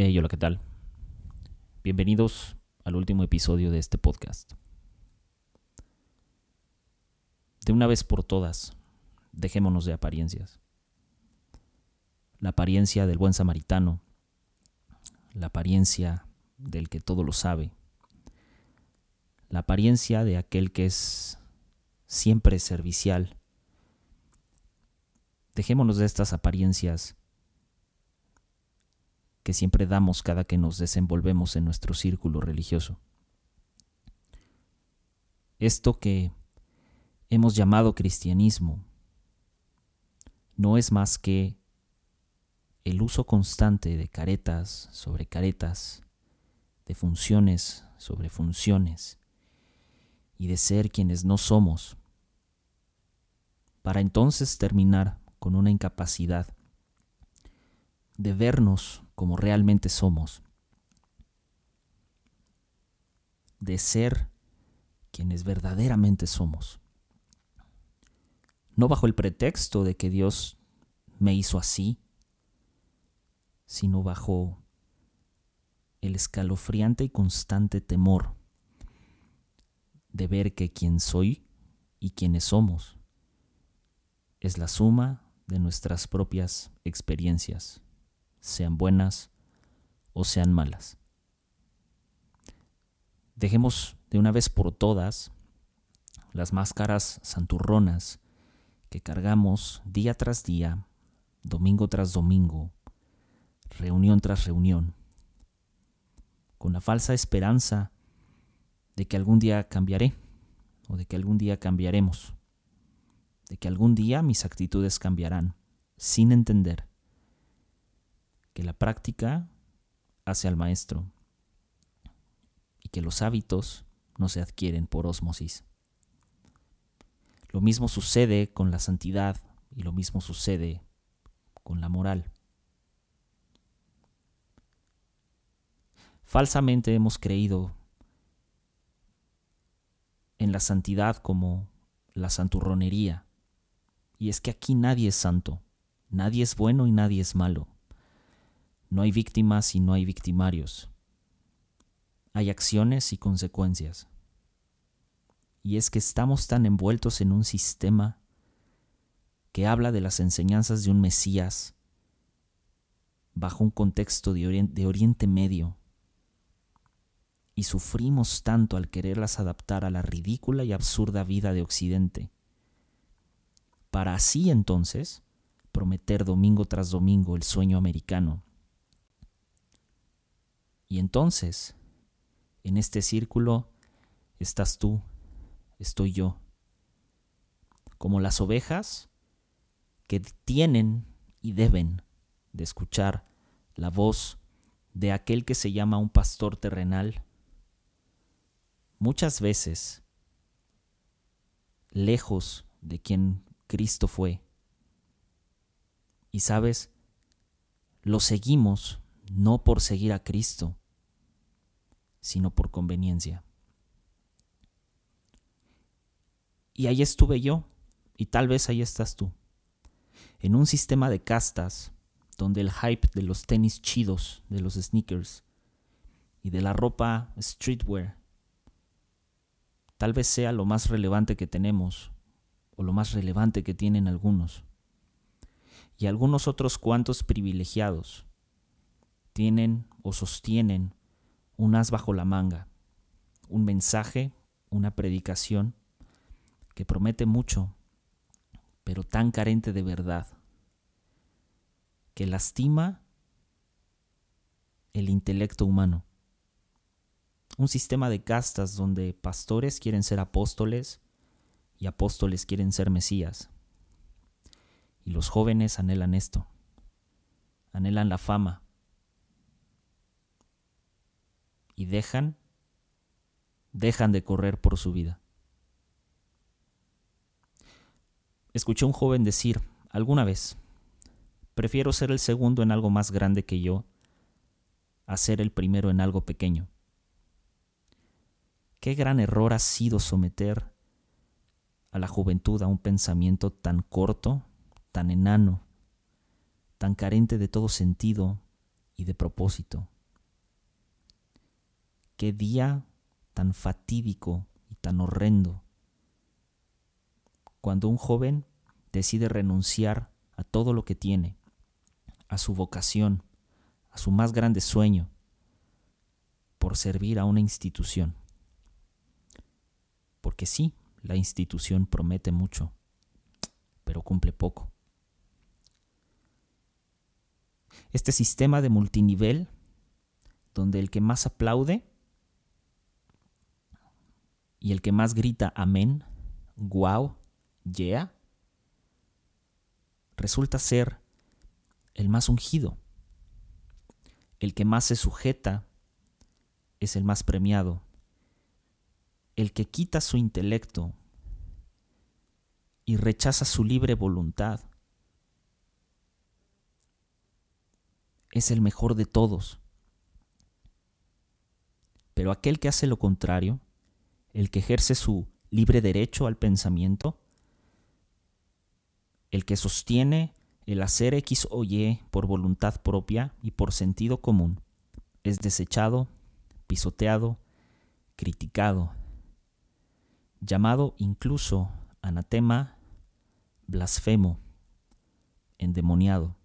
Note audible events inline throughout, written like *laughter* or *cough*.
Hola, ¿qué tal? Bienvenidos al último episodio de este podcast. De una vez por todas, dejémonos de apariencias. La apariencia del buen samaritano, la apariencia del que todo lo sabe, la apariencia de aquel que es siempre servicial. Dejémonos de estas apariencias que siempre damos cada que nos desenvolvemos en nuestro círculo religioso. Esto que hemos llamado cristianismo no es más que el uso constante de caretas sobre caretas, de funciones sobre funciones, y de ser quienes no somos, para entonces terminar con una incapacidad de vernos como realmente somos, de ser quienes verdaderamente somos. No bajo el pretexto de que Dios me hizo así, sino bajo el escalofriante y constante temor de ver que quien soy y quienes somos es la suma de nuestras propias experiencias, sean buenas o sean malas. Dejemos de una vez por todas las máscaras santurronas que cargamos día tras día, domingo tras domingo, reunión tras reunión, con la falsa esperanza de que algún día cambiaré o de que algún día cambiaremos, de que algún día mis actitudes cambiarán, sin entender que la práctica hace al maestro y que los hábitos no se adquieren por ósmosis. Lo mismo sucede con la santidad y lo mismo sucede con la moral. Falsamente hemos creído en la santidad como la santurronería. Y es que aquí nadie es santo, nadie es bueno y nadie es malo. No hay víctimas y no hay victimarios. Hay acciones y consecuencias. Y es que estamos tan envueltos en un sistema que habla de las enseñanzas de un Mesías bajo un contexto de Oriente, Medio y sufrimos tanto al quererlas adaptar a la ridícula y absurda vida de Occidente, para así entonces prometer domingo tras domingo el sueño americano. Y entonces, en este círculo estás tú, estoy yo, como las ovejas que tienen y deben de escuchar la voz de aquel que se llama un pastor terrenal muchas veces lejos de quien Cristo fue. Y sabes, lo seguimos no por seguir a Cristo, sino por conveniencia. Y ahí estuve yo, y tal vez ahí estás tú, en un sistema de castas donde el hype de los tenis chidos, de los sneakers y de la ropa streetwear tal vez sea lo más relevante que tenemos, o lo más relevante que tienen algunos. Y algunos otros cuantos privilegiados tienen o sostienen un as bajo la manga, un mensaje, una predicación que promete mucho, pero tan carente de verdad, que lastima el intelecto humano un sistema de castas donde pastores quieren ser apóstoles y apóstoles quieren ser Mesías. Y los jóvenes anhelan esto, anhelan la fama y dejan, dejan de correr por su vida. Escuché a un joven decir alguna vez, prefiero ser el segundo en algo más grande que yo a ser el primero en algo pequeño. Qué gran error ha sido someter a la juventud a un pensamiento tan corto, tan enano, tan carente de todo sentido y de propósito. Qué día tan fatídico y tan horrendo cuando un joven decide renunciar a todo lo que tiene, a su vocación, a su más grande sueño, por servir a una institución. Porque sí, la institución promete mucho, pero cumple poco. Este sistema de multinivel, donde el que más aplaude y el que más grita amén, guau, yeah, resulta ser el más ungido. El que más se sujeta es el más premiado. El que quita su intelecto y rechaza su libre voluntad es el mejor de todos. Pero aquel que hace lo contrario, el que ejerce su libre derecho al pensamiento, el que sostiene el hacer X o Y por voluntad propia y por sentido común, es desechado, pisoteado, criticado, llamado incluso anatema, blasfemo, endemoniado.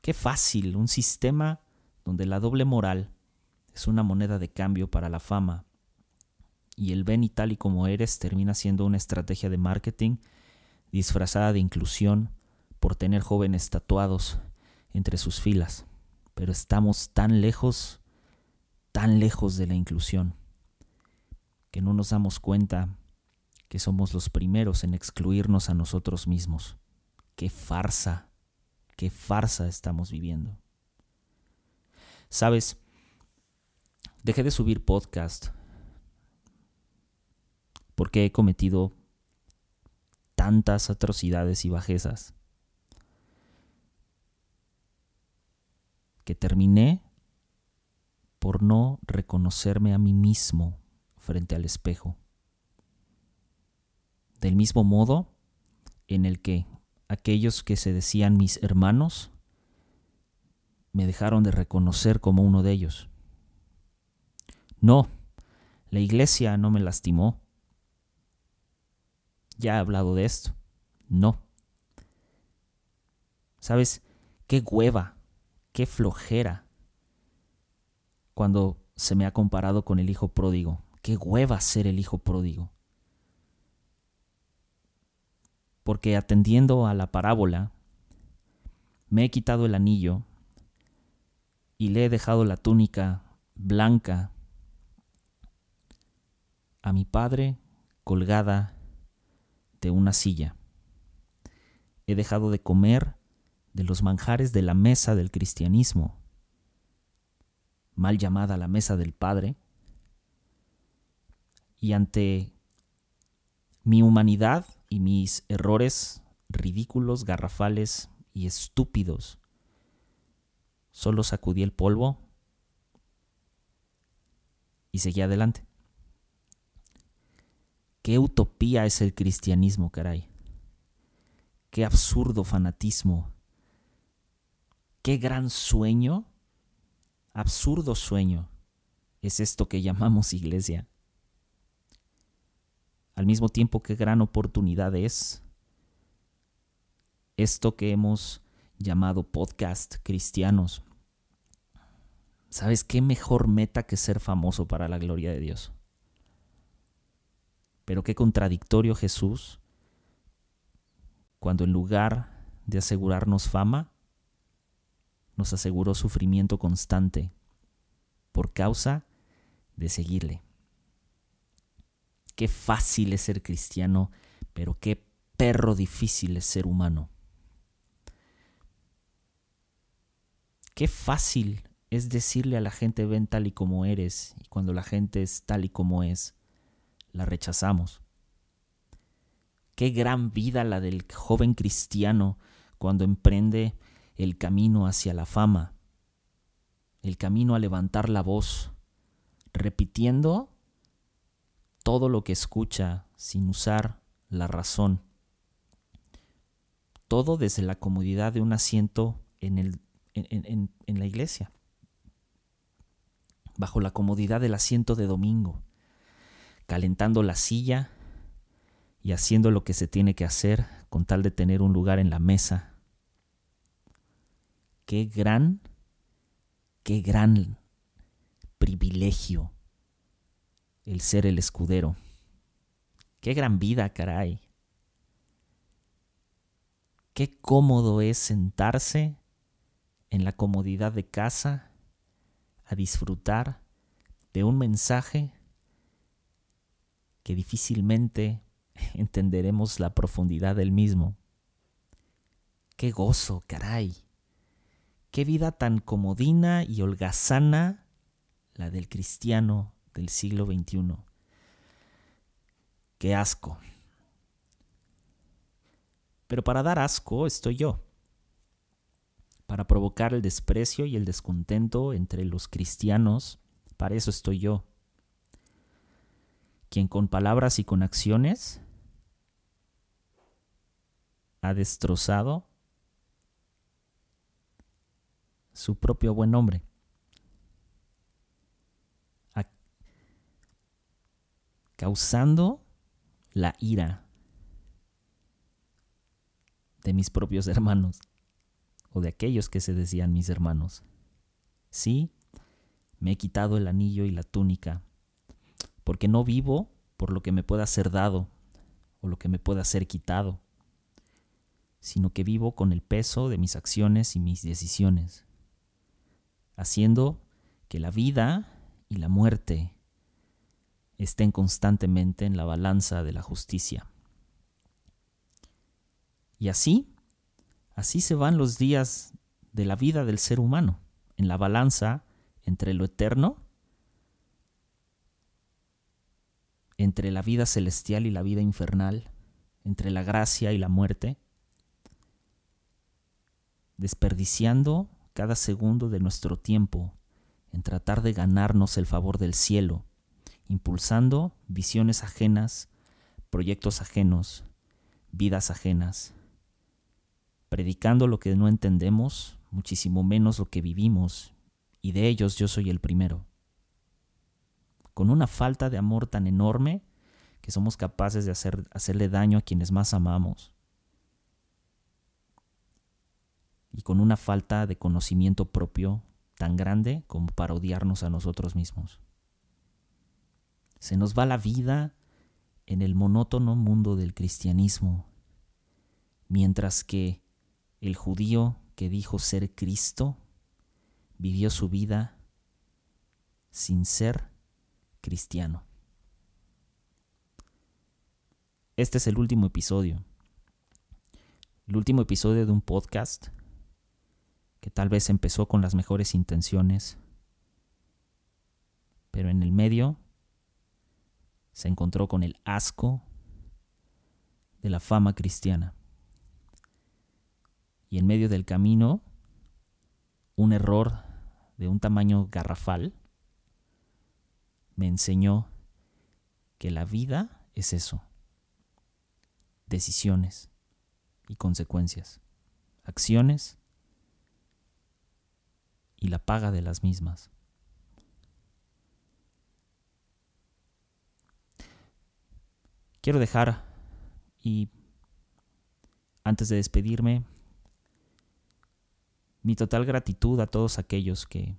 Qué fácil, un sistema donde la doble moral es una moneda de cambio para la fama y el ven y tal y como eres termina siendo una estrategia de marketing disfrazada de inclusión por tener jóvenes tatuados entre sus filas. Pero estamos tan lejos, tan lejos de la inclusión, que no nos damos cuenta que somos los primeros en excluirnos a nosotros mismos. ¡Qué farsa! qué farsa estamos viviendo. Sabes, dejé de subir podcast porque he cometido tantas atrocidades y bajezas que terminé por no reconocerme a mí mismo frente al espejo. Del mismo modo en el que aquellos que se decían mis hermanos me dejaron de reconocer como uno de ellos. No, la iglesia no me lastimó. Ya he hablado de esto. No. ¿Sabes qué hueva, qué flojera cuando se me ha comparado con el hijo pródigo? Qué hueva ser el hijo pródigo. porque atendiendo a la parábola, me he quitado el anillo y le he dejado la túnica blanca a mi padre colgada de una silla. He dejado de comer de los manjares de la mesa del cristianismo, mal llamada la mesa del Padre, y ante mi humanidad y mis errores ridículos, garrafales y estúpidos. Solo sacudí el polvo y seguí adelante. Qué utopía es el cristianismo, caray. Qué absurdo fanatismo. Qué gran sueño, absurdo sueño es esto que llamamos iglesia al mismo tiempo qué gran oportunidad es esto que hemos llamado podcast cristianos. ¿Sabes qué mejor meta que ser famoso para la gloria de Dios? Pero qué contradictorio Jesús cuando en lugar de asegurarnos fama, nos aseguró sufrimiento constante por causa de seguirle. Qué fácil es ser cristiano, pero qué perro difícil es ser humano. Qué fácil es decirle a la gente ven tal y como eres y cuando la gente es tal y como es, la rechazamos. Qué gran vida la del joven cristiano cuando emprende el camino hacia la fama, el camino a levantar la voz, repitiendo todo lo que escucha sin usar la razón. Todo desde la comodidad de un asiento en, el, en, en la iglesia, bajo la comodidad del asiento de domingo, calentando la silla y haciendo lo que se tiene que hacer con tal de tener un lugar en la mesa. Qué gran, qué gran privilegio el ser el escudero. Qué gran vida, caray. Qué cómodo es sentarse en la comodidad de casa a disfrutar de un mensaje que difícilmente *laughs* entenderemos la profundidad del mismo. Qué gozo, caray. Qué vida tan comodina y holgazana la del cristiano del siglo XXI. Qué asco. Pero para dar asco estoy yo. Para provocar el desprecio y el descontento entre los cristianos, para eso estoy yo. Quien con palabras y con acciones ha destrozado su propio buen nombre. causando la ira de mis propios hermanos o de aquellos que se decían mis hermanos. Sí, me he quitado el anillo y la túnica, porque no vivo por lo que me pueda ser dado o lo que me pueda ser quitado, sino que vivo con el peso de mis acciones y mis decisiones, haciendo que la vida y la muerte estén constantemente en la balanza de la justicia. Y así, así se van los días de la vida del ser humano, en la balanza entre lo eterno, entre la vida celestial y la vida infernal, entre la gracia y la muerte, desperdiciando cada segundo de nuestro tiempo en tratar de ganarnos el favor del cielo, impulsando visiones ajenas, proyectos ajenos, vidas ajenas, predicando lo que no entendemos, muchísimo menos lo que vivimos, y de ellos yo soy el primero. Con una falta de amor tan enorme que somos capaces de hacer, hacerle daño a quienes más amamos y con una falta de conocimiento propio tan grande como para odiarnos a nosotros mismos. Se nos va la vida en el monótono mundo del cristianismo, mientras que el judío que dijo ser Cristo vivió su vida sin ser cristiano. Este es el último episodio. El último episodio de un podcast que tal vez empezó con las mejores intenciones, pero en el medio se encontró con el asco de la fama cristiana. Y en medio del camino, un error de un tamaño garrafal me enseñó que la vida es eso, decisiones y consecuencias, acciones y la paga de las mismas. Quiero dejar y antes de despedirme mi total gratitud a todos aquellos que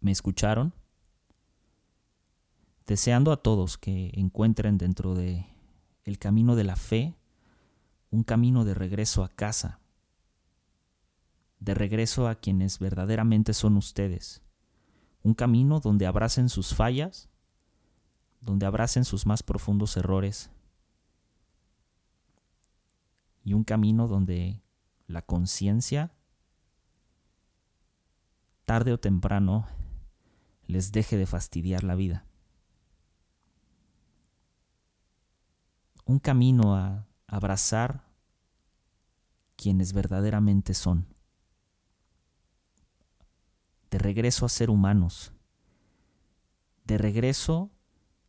me escucharon, deseando a todos que encuentren dentro de el camino de la fe un camino de regreso a casa de regreso a quienes verdaderamente son ustedes. Un camino donde abracen sus fallas, donde abracen sus más profundos errores. Y un camino donde la conciencia, tarde o temprano, les deje de fastidiar la vida. Un camino a abrazar quienes verdaderamente son. De regreso a ser humanos, de regreso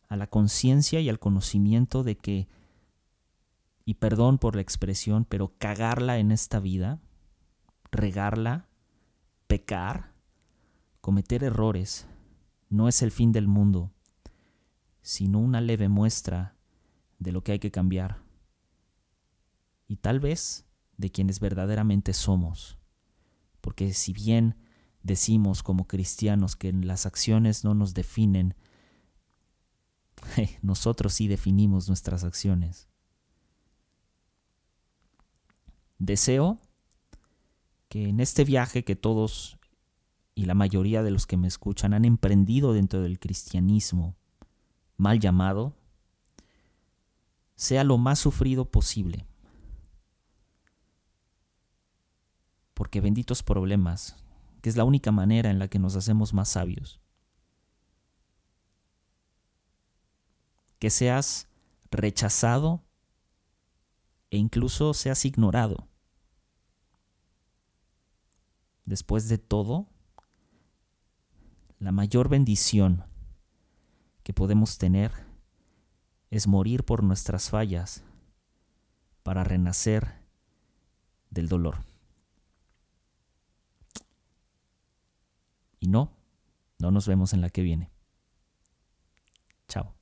a la conciencia y al conocimiento de que y perdón por la expresión, pero cagarla en esta vida, regarla, pecar, cometer errores, no es el fin del mundo, sino una leve muestra de lo que hay que cambiar. Y tal vez de quienes verdaderamente somos. Porque si bien decimos como cristianos que las acciones no nos definen, *laughs* nosotros sí definimos nuestras acciones. Deseo que en este viaje que todos y la mayoría de los que me escuchan han emprendido dentro del cristianismo, mal llamado, sea lo más sufrido posible. Porque benditos problemas, que es la única manera en la que nos hacemos más sabios. Que seas rechazado e incluso seas ignorado. Después de todo, la mayor bendición que podemos tener es morir por nuestras fallas para renacer del dolor. Y no, no nos vemos en la que viene. Chao.